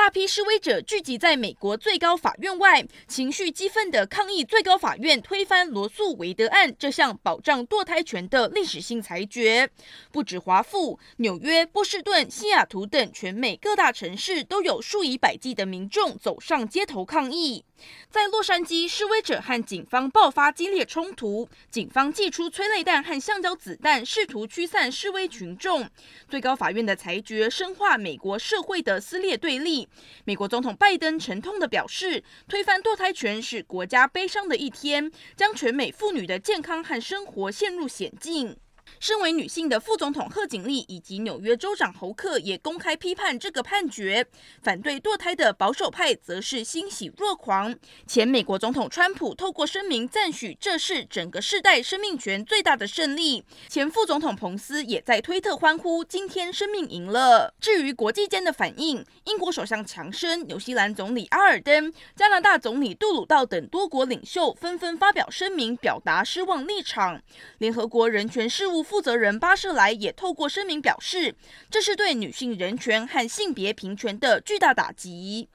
大批示威者聚集在美国最高法院外，情绪激愤地抗议最高法院推翻罗诉韦德案这项保障堕胎权的历史性裁决。不止华府、纽约、波士顿、西雅图等全美各大城市都有数以百计的民众走上街头抗议。在洛杉矶，示威者和警方爆发激烈冲突，警方祭出催泪弹和橡胶子弹，试图驱散示威群众。最高法院的裁决深化美国社会的撕裂对立。美国总统拜登沉痛地表示，推翻堕胎权是国家悲伤的一天，将全美妇女的健康和生活陷入险境。身为女性的副总统贺锦丽以及纽约州长侯克也公开批判这个判决，反对堕胎的保守派则是欣喜若狂。前美国总统川普透过声明赞许这是整个世代生命权最大的胜利。前副总统彭斯也在推特欢呼：“今天生命赢了。”至于国际间的反应，英国首相强生、纽西兰总理阿尔登、加拿大总理杜鲁道等多国领袖纷纷发表声明，表达失望立场。联合国人权事务。负责人巴士莱也透过声明表示，这是对女性人权和性别平权的巨大打击。